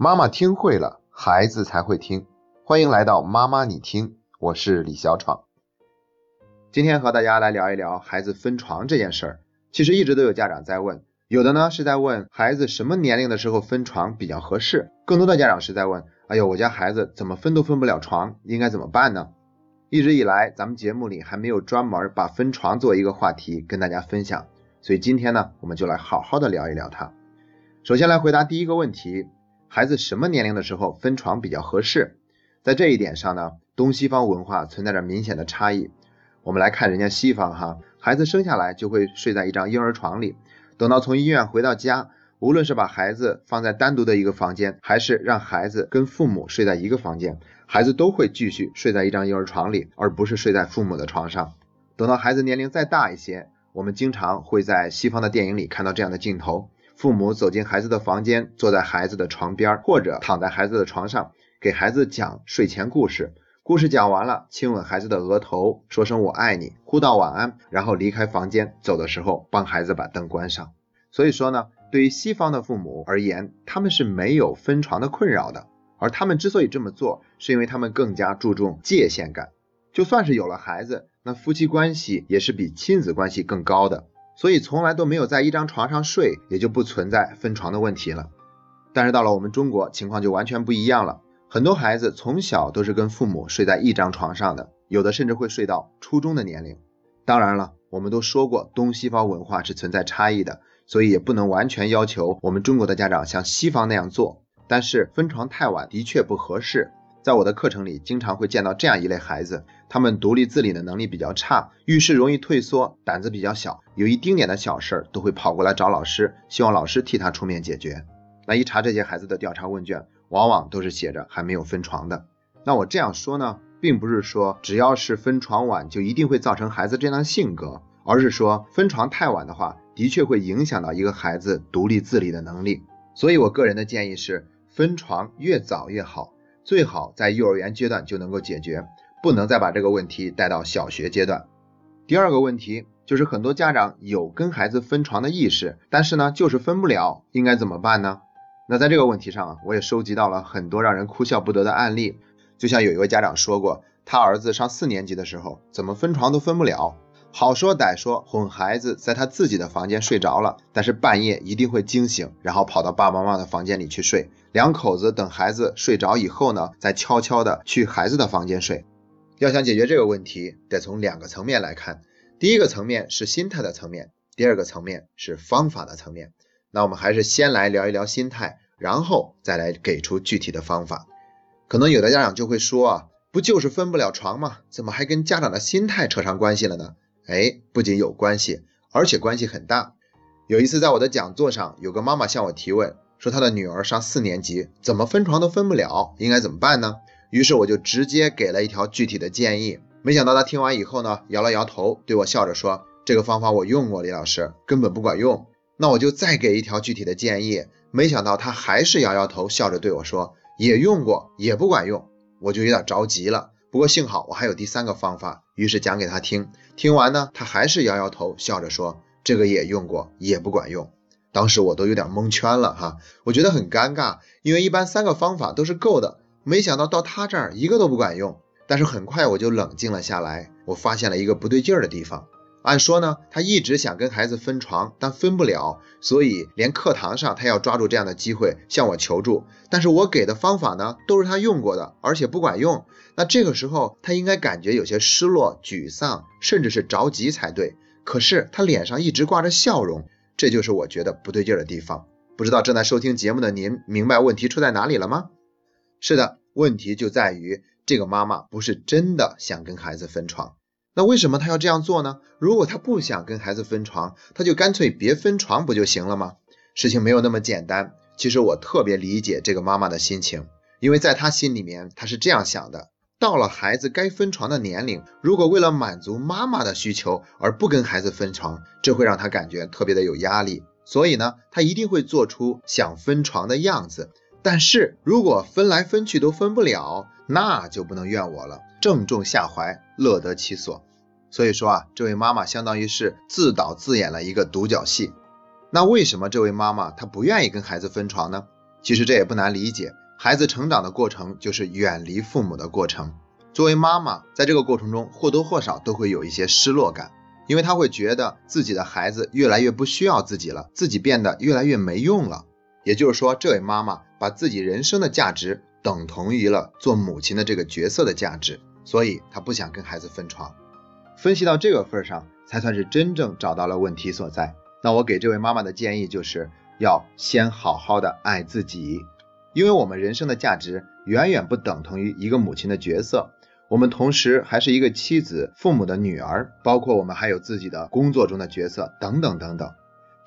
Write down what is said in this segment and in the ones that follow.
妈妈听会了，孩子才会听。欢迎来到妈妈你听，我是李小闯。今天和大家来聊一聊孩子分床这件事儿。其实一直都有家长在问，有的呢是在问孩子什么年龄的时候分床比较合适，更多的家长是在问，哎呦，我家孩子怎么分都分不了床，应该怎么办呢？一直以来，咱们节目里还没有专门把分床做一个话题跟大家分享，所以今天呢，我们就来好好的聊一聊它。首先来回答第一个问题，孩子什么年龄的时候分床比较合适？在这一点上呢，东西方文化存在着明显的差异。我们来看人家西方哈，孩子生下来就会睡在一张婴儿床里，等到从医院回到家，无论是把孩子放在单独的一个房间，还是让孩子跟父母睡在一个房间，孩子都会继续睡在一张婴儿床里，而不是睡在父母的床上。等到孩子年龄再大一些，我们经常会在西方的电影里看到这样的镜头。父母走进孩子的房间，坐在孩子的床边，或者躺在孩子的床上，给孩子讲睡前故事。故事讲完了，亲吻孩子的额头，说声我爱你，呼道晚安，然后离开房间。走的时候，帮孩子把灯关上。所以说呢，对于西方的父母而言，他们是没有分床的困扰的。而他们之所以这么做，是因为他们更加注重界限感。就算是有了孩子，那夫妻关系也是比亲子关系更高的。所以从来都没有在一张床上睡，也就不存在分床的问题了。但是到了我们中国，情况就完全不一样了。很多孩子从小都是跟父母睡在一张床上的，有的甚至会睡到初中的年龄。当然了，我们都说过东西方文化是存在差异的，所以也不能完全要求我们中国的家长像西方那样做。但是分床太晚的确不合适。在我的课程里，经常会见到这样一类孩子。他们独立自理的能力比较差，遇事容易退缩，胆子比较小，有一丁点的小事儿都会跑过来找老师，希望老师替他出面解决。那一查这些孩子的调查问卷，往往都是写着还没有分床的。那我这样说呢，并不是说只要是分床晚就一定会造成孩子这样的性格，而是说分床太晚的话，的确会影响到一个孩子独立自理的能力。所以我个人的建议是，分床越早越好，最好在幼儿园阶段就能够解决。不能再把这个问题带到小学阶段。第二个问题就是很多家长有跟孩子分床的意识，但是呢就是分不了，应该怎么办呢？那在这个问题上啊，我也收集到了很多让人哭笑不得的案例。就像有一位家长说过，他儿子上四年级的时候，怎么分床都分不了，好说歹说哄孩子在他自己的房间睡着了，但是半夜一定会惊醒，然后跑到爸爸妈妈的房间里去睡。两口子等孩子睡着以后呢，再悄悄的去孩子的房间睡。要想解决这个问题，得从两个层面来看。第一个层面是心态的层面，第二个层面是方法的层面。那我们还是先来聊一聊心态，然后再来给出具体的方法。可能有的家长就会说啊，不就是分不了床吗？怎么还跟家长的心态扯上关系了呢？哎，不仅有关系，而且关系很大。有一次在我的讲座上，有个妈妈向我提问，说她的女儿上四年级，怎么分床都分不了，应该怎么办呢？于是我就直接给了一条具体的建议，没想到他听完以后呢，摇了摇头，对我笑着说：“这个方法我用过，李老师根本不管用。”那我就再给一条具体的建议，没想到他还是摇摇头，笑着对我说：“也用过，也不管用。”我就有点着急了。不过幸好我还有第三个方法，于是讲给他听。听完呢，他还是摇摇头，笑着说：“这个也用过，也不管用。”当时我都有点蒙圈了哈，我觉得很尴尬，因为一般三个方法都是够的。没想到到他这儿一个都不管用，但是很快我就冷静了下来。我发现了一个不对劲儿的地方。按说呢，他一直想跟孩子分床，但分不了，所以连课堂上他要抓住这样的机会向我求助。但是我给的方法呢，都是他用过的，而且不管用。那这个时候他应该感觉有些失落、沮丧，甚至是着急才对。可是他脸上一直挂着笑容，这就是我觉得不对劲儿的地方。不知道正在收听节目的您明白问题出在哪里了吗？是的，问题就在于这个妈妈不是真的想跟孩子分床。那为什么她要这样做呢？如果她不想跟孩子分床，她就干脆别分床不就行了吗？事情没有那么简单。其实我特别理解这个妈妈的心情，因为在她心里面，她是这样想的：到了孩子该分床的年龄，如果为了满足妈妈的需求而不跟孩子分床，这会让她感觉特别的有压力。所以呢，她一定会做出想分床的样子。但是如果分来分去都分不了，那就不能怨我了。正中下怀，乐得其所。所以说啊，这位妈妈相当于是自导自演了一个独角戏。那为什么这位妈妈她不愿意跟孩子分床呢？其实这也不难理解，孩子成长的过程就是远离父母的过程。作为妈妈，在这个过程中或多或少都会有一些失落感，因为她会觉得自己的孩子越来越不需要自己了，自己变得越来越没用了。也就是说，这位妈妈把自己人生的价值等同于了做母亲的这个角色的价值，所以她不想跟孩子分床。分析到这个份上，才算是真正找到了问题所在。那我给这位妈妈的建议就是要先好好的爱自己，因为我们人生的价值远远不等同于一个母亲的角色。我们同时还是一个妻子、父母的女儿，包括我们还有自己的工作中的角色等等等等，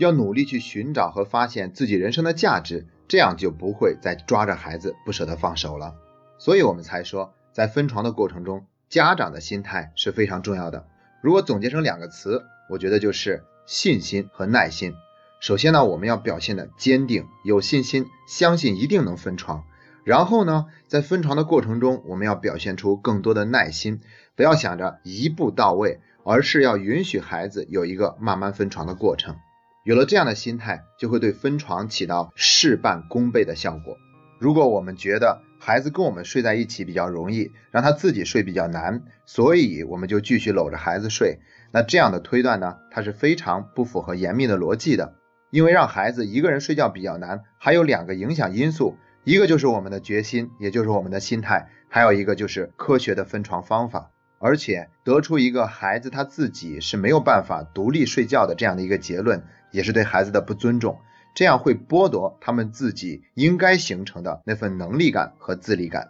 要努力去寻找和发现自己人生的价值，这样就不会再抓着孩子不舍得放手了。所以我们才说，在分床的过程中，家长的心态是非常重要的。如果总结成两个词，我觉得就是信心和耐心。首先呢，我们要表现的坚定、有信心，相信一定能分床。然后呢，在分床的过程中，我们要表现出更多的耐心，不要想着一步到位，而是要允许孩子有一个慢慢分床的过程。有了这样的心态，就会对分床起到事半功倍的效果。如果我们觉得孩子跟我们睡在一起比较容易，让他自己睡比较难，所以我们就继续搂着孩子睡，那这样的推断呢，它是非常不符合严密的逻辑的。因为让孩子一个人睡觉比较难，还有两个影响因素。一个就是我们的决心，也就是我们的心态，还有一个就是科学的分床方法。而且得出一个孩子他自己是没有办法独立睡觉的这样的一个结论，也是对孩子的不尊重，这样会剥夺他们自己应该形成的那份能力感和自立感。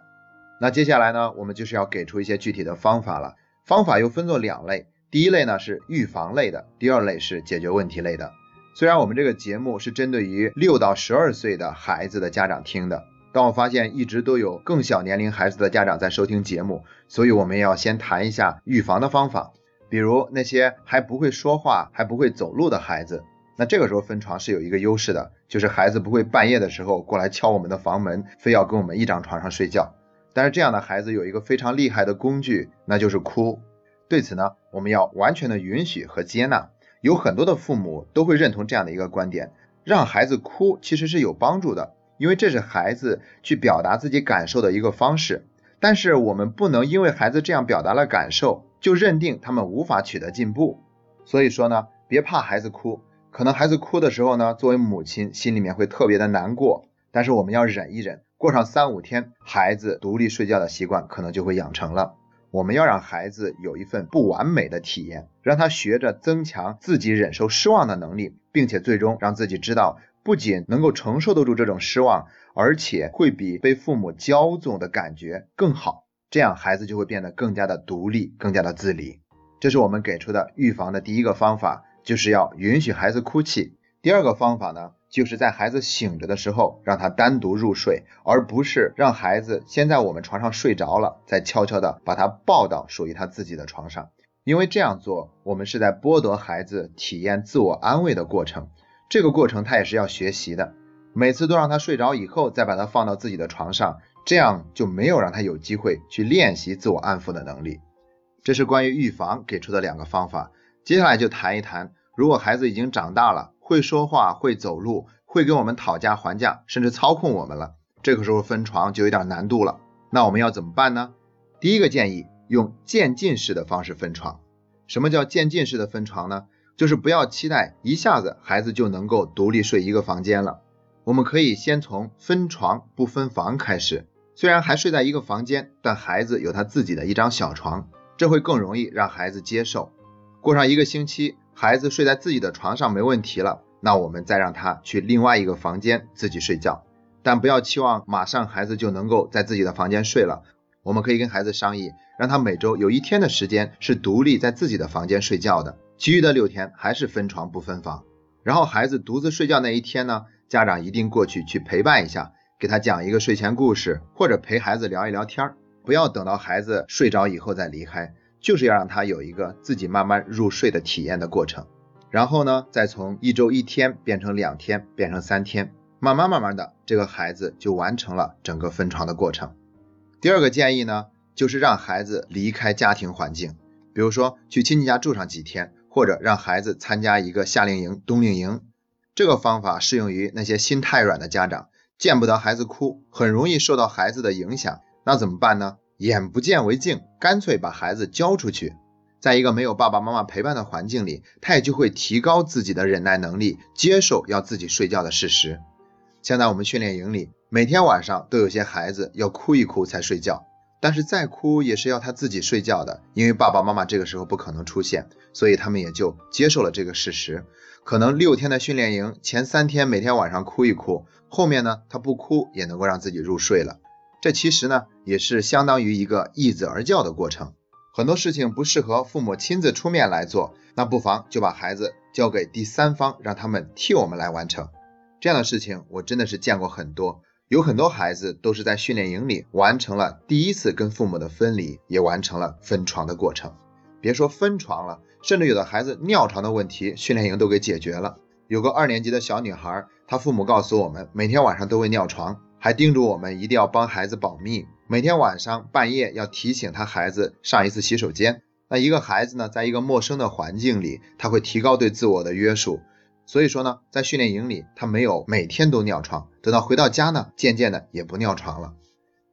那接下来呢，我们就是要给出一些具体的方法了。方法又分作两类，第一类呢是预防类的，第二类是解决问题类的。虽然我们这个节目是针对于六到十二岁的孩子的家长听的，但我发现一直都有更小年龄孩子的家长在收听节目，所以我们要先谈一下预防的方法。比如那些还不会说话、还不会走路的孩子，那这个时候分床是有一个优势的，就是孩子不会半夜的时候过来敲我们的房门，非要跟我们一张床上睡觉。但是这样的孩子有一个非常厉害的工具，那就是哭。对此呢，我们要完全的允许和接纳。有很多的父母都会认同这样的一个观点，让孩子哭其实是有帮助的，因为这是孩子去表达自己感受的一个方式。但是我们不能因为孩子这样表达了感受，就认定他们无法取得进步。所以说呢，别怕孩子哭，可能孩子哭的时候呢，作为母亲心里面会特别的难过，但是我们要忍一忍，过上三五天，孩子独立睡觉的习惯可能就会养成了。我们要让孩子有一份不完美的体验，让他学着增强自己忍受失望的能力，并且最终让自己知道，不仅能够承受得住这种失望，而且会比被父母骄纵的感觉更好。这样孩子就会变得更加的独立，更加的自理。这是我们给出的预防的第一个方法，就是要允许孩子哭泣。第二个方法呢？就是在孩子醒着的时候，让他单独入睡，而不是让孩子先在我们床上睡着了，再悄悄的把他抱到属于他自己的床上。因为这样做，我们是在剥夺孩子体验自我安慰的过程。这个过程他也是要学习的。每次都让他睡着以后，再把他放到自己的床上，这样就没有让他有机会去练习自我安抚的能力。这是关于预防给出的两个方法。接下来就谈一谈，如果孩子已经长大了。会说话，会走路，会跟我们讨价还价，甚至操控我们了。这个时候分床就有点难度了。那我们要怎么办呢？第一个建议用渐进式的方式分床。什么叫渐进式的分床呢？就是不要期待一下子孩子就能够独立睡一个房间了。我们可以先从分床不分房开始。虽然还睡在一个房间，但孩子有他自己的一张小床，这会更容易让孩子接受。过上一个星期。孩子睡在自己的床上没问题了，那我们再让他去另外一个房间自己睡觉，但不要期望马上孩子就能够在自己的房间睡了。我们可以跟孩子商议，让他每周有一天的时间是独立在自己的房间睡觉的，其余的六天还是分床不分房。然后孩子独自睡觉那一天呢，家长一定过去去陪伴一下，给他讲一个睡前故事，或者陪孩子聊一聊天儿，不要等到孩子睡着以后再离开。就是要让他有一个自己慢慢入睡的体验的过程，然后呢，再从一周一天变成两天，变成三天，慢慢慢慢的，这个孩子就完成了整个分床的过程。第二个建议呢，就是让孩子离开家庭环境，比如说去亲戚家住上几天，或者让孩子参加一个夏令营、冬令营。这个方法适用于那些心太软的家长，见不得孩子哭，很容易受到孩子的影响，那怎么办呢？眼不见为净，干脆把孩子交出去，在一个没有爸爸妈妈陪伴的环境里，他也就会提高自己的忍耐能力，接受要自己睡觉的事实。像在我们训练营里，每天晚上都有些孩子要哭一哭才睡觉，但是再哭也是要他自己睡觉的，因为爸爸妈妈这个时候不可能出现，所以他们也就接受了这个事实。可能六天的训练营前三天每天晚上哭一哭，后面呢他不哭也能够让自己入睡了。这其实呢，也是相当于一个易子而教的过程。很多事情不适合父母亲自出面来做，那不妨就把孩子交给第三方，让他们替我们来完成。这样的事情我真的是见过很多，有很多孩子都是在训练营里完成了第一次跟父母的分离，也完成了分床的过程。别说分床了，甚至有的孩子尿床的问题，训练营都给解决了。有个二年级的小女孩，她父母告诉我们，每天晚上都会尿床。还叮嘱我们一定要帮孩子保密，每天晚上半夜要提醒他孩子上一次洗手间。那一个孩子呢，在一个陌生的环境里，他会提高对自我的约束。所以说呢，在训练营里，他没有每天都尿床，等到回到家呢，渐渐的也不尿床了。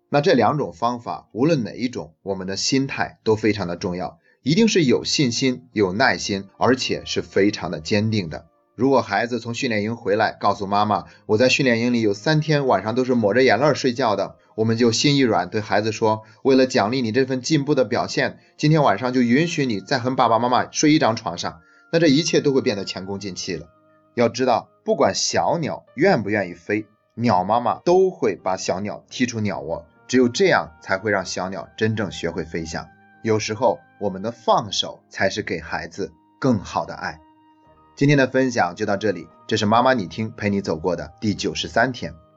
那这两种方法，无论哪一种，我们的心态都非常的重要，一定是有信心、有耐心，而且是非常的坚定的。如果孩子从训练营回来，告诉妈妈我在训练营里有三天晚上都是抹着眼泪睡觉的，我们就心一软，对孩子说，为了奖励你这份进步的表现，今天晚上就允许你再和爸爸妈妈睡一张床上，那这一切都会变得前功尽弃了。要知道，不管小鸟愿不愿意飞，鸟妈妈都会把小鸟踢出鸟窝，只有这样才会让小鸟真正学会飞翔。有时候，我们的放手才是给孩子更好的爱。今天的分享就到这里，这是妈妈你听陪你走过的第九十三天。